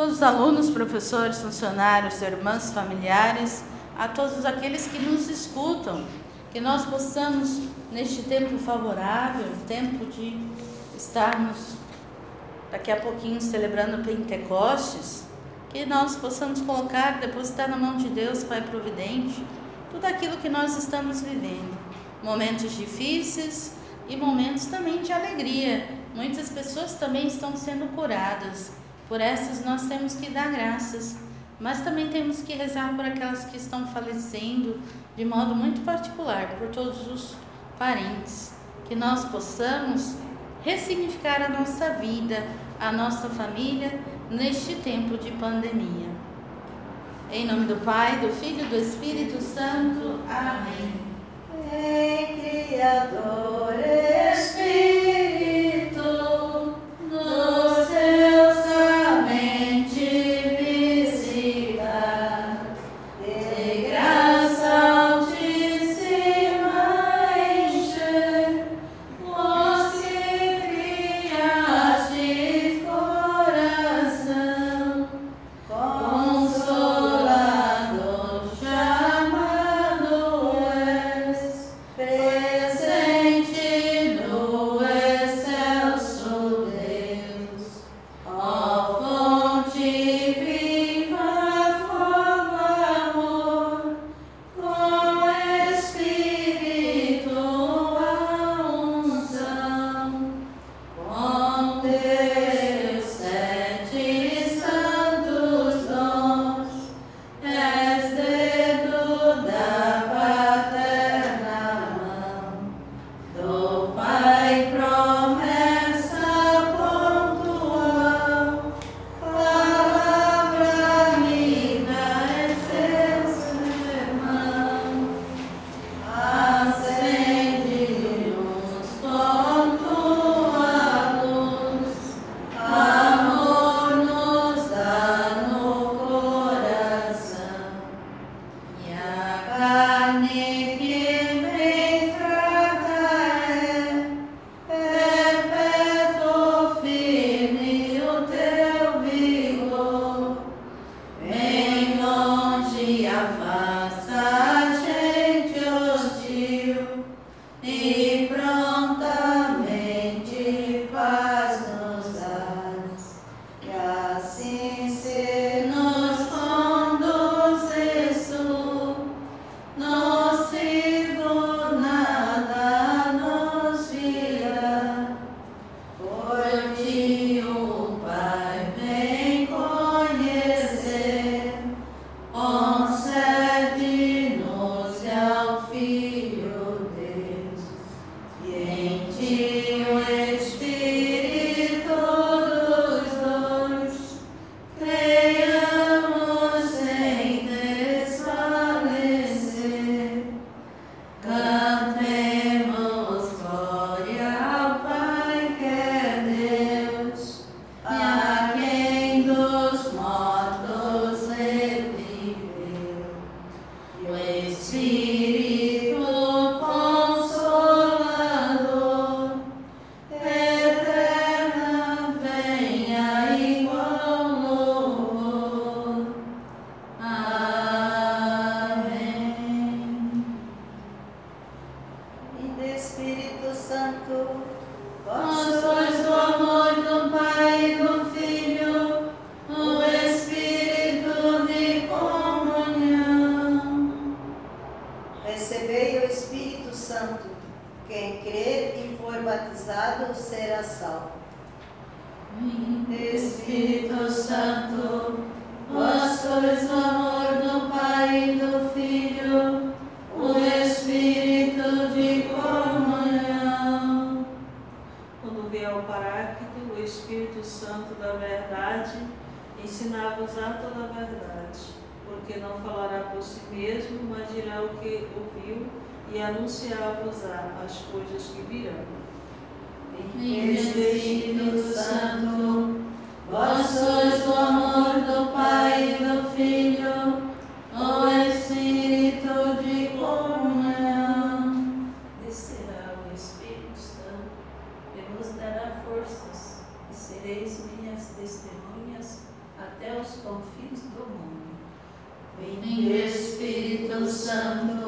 todos os alunos, professores, funcionários, irmãs, familiares, a todos aqueles que nos escutam, que nós possamos, neste tempo favorável, tempo de estarmos daqui a pouquinho celebrando Pentecostes, que nós possamos colocar, depositar na mão de Deus, Pai Providente, tudo aquilo que nós estamos vivendo. Momentos difíceis e momentos também de alegria. Muitas pessoas também estão sendo curadas. Por essas nós temos que dar graças, mas também temos que rezar por aquelas que estão falecendo de modo muito particular, por todos os parentes. Que nós possamos ressignificar a nossa vida, a nossa família neste tempo de pandemia. Em nome do Pai, do Filho e do Espírito Santo. Amém. Em Criador Espírito, recebei o Espírito Santo. Quem crer e for batizado será salvo. Espírito Santo, vós sois o amor do Pai e do Filho, o Espírito de comunhão. Quando vier o Paráclito, o Espírito Santo da verdade, ensinar-vos a toda a verdade, porque não falará por si mesmo, mas dirá o que ouviu e anunciar-vos-á as coisas que virão. Vinde, Espírito Santo, vós sois o amor do Pai e do Filho, o Espírito de comunhão. Descerá o Espírito Santo e vos dará forças, e sereis minhas testemunhas até Vem Espírito Santo.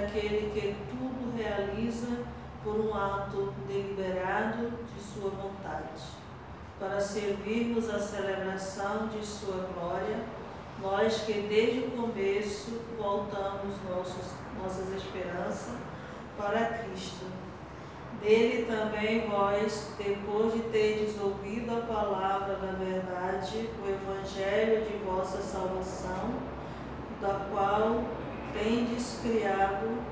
Daquele que tudo realiza por um ato deliberado de sua vontade, para servirmos a celebração de sua glória, nós que desde o começo voltamos nossos, nossas esperanças para Cristo. Dele também vós, depois de terdes ouvido a palavra da verdade, o evangelho de vossa salvação, da qual tendes criado,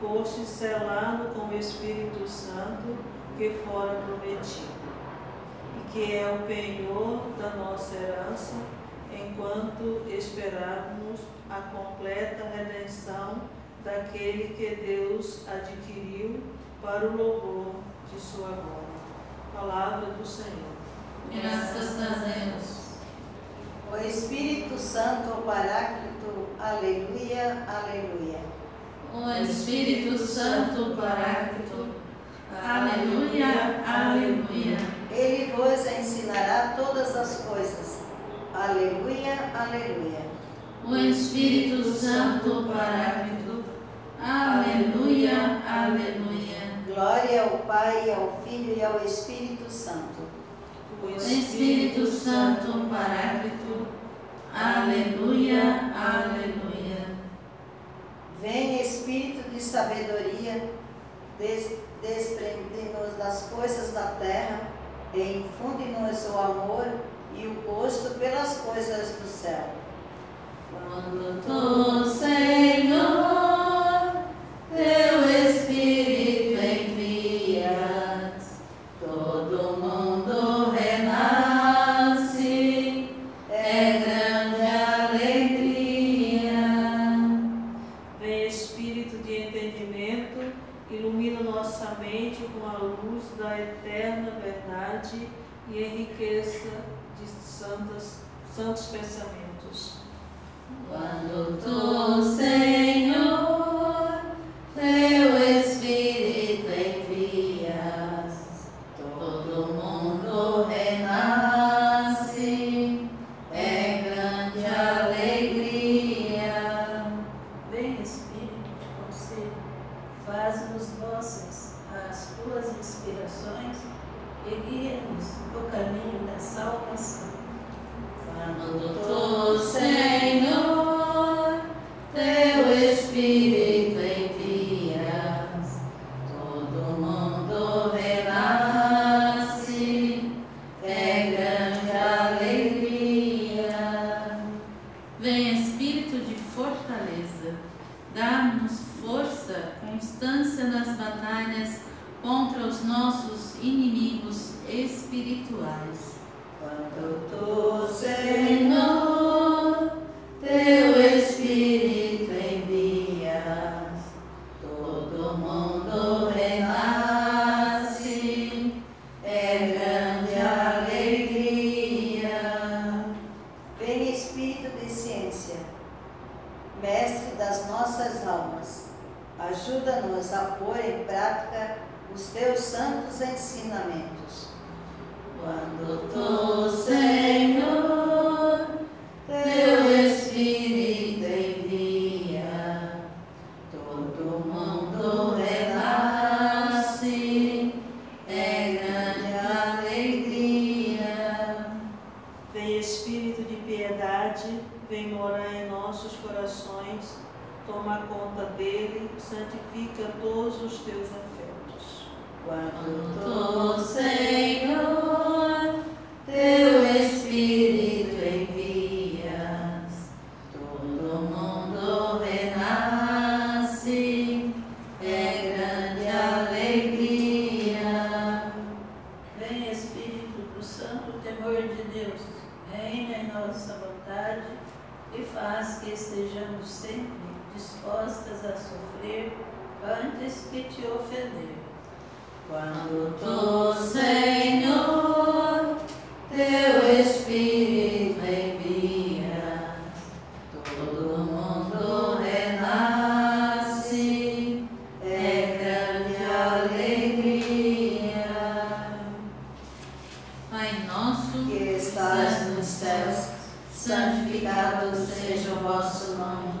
fostes selado com o Espírito Santo que fora prometido, e que é o penhor da nossa herança, enquanto esperarmos a completa redenção daquele que Deus adquiriu para o louvor de sua glória. Palavra do Senhor. Graças a Deus. O Espírito Santo, o Paráclito, aleluia, aleluia. O Espírito Santo Paráclito, aleluia, aleluia. Ele vos ensinará todas as coisas. Aleluia, aleluia. O Espírito Santo Paráclito, aleluia, aleluia. Glória ao Pai, ao Filho e ao Espírito Santo. O Espírito Santo Paráclito, aleluia, aleluia. Vem Espírito de sabedoria, des- desprende-nos das coisas da terra e infunde-nos o amor e o gosto pelas coisas do céu. Quando tu, Senhor, com a luz da eterna verdade e enriqueça de santas, santos pensamentos. Quando tu, Senhor, teu antes que te ofender. Quando tu, Senhor, teu Espírito envias, todo mundo renasce, é grande alegria. Pai nosso, Que estás nos céus, santificado seja o vosso nome.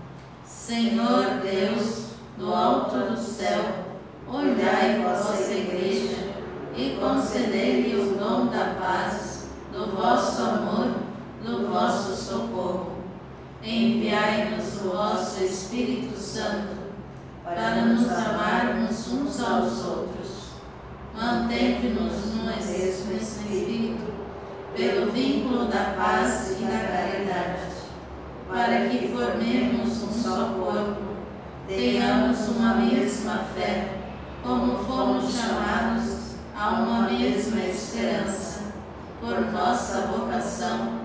Senhor Deus, do alto do céu, olhai vossa igreja e concedei-lhe o dom da paz, do vosso amor, do vosso socorro. Enviai-nos o vosso Espírito Santo para nos amarmos uns aos outros. Mantente-nos no mesmo Espírito, pelo vínculo da paz e da caridade para que formemos um só corpo, tenhamos uma mesma fé, como fomos chamados a uma mesma esperança, por nossa vocação,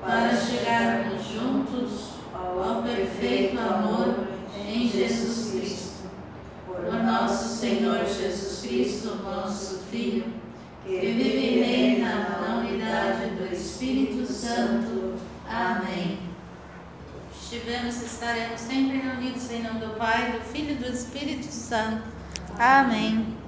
para chegarmos juntos ao perfeito amor em Jesus Cristo. Por nosso Senhor Jesus Cristo, nosso Filho, que vive e reina na unidade do Espírito Santo. Amém. Estivemos e estaremos sempre reunidos em nome do Pai, do Filho e do Espírito Santo. Amém.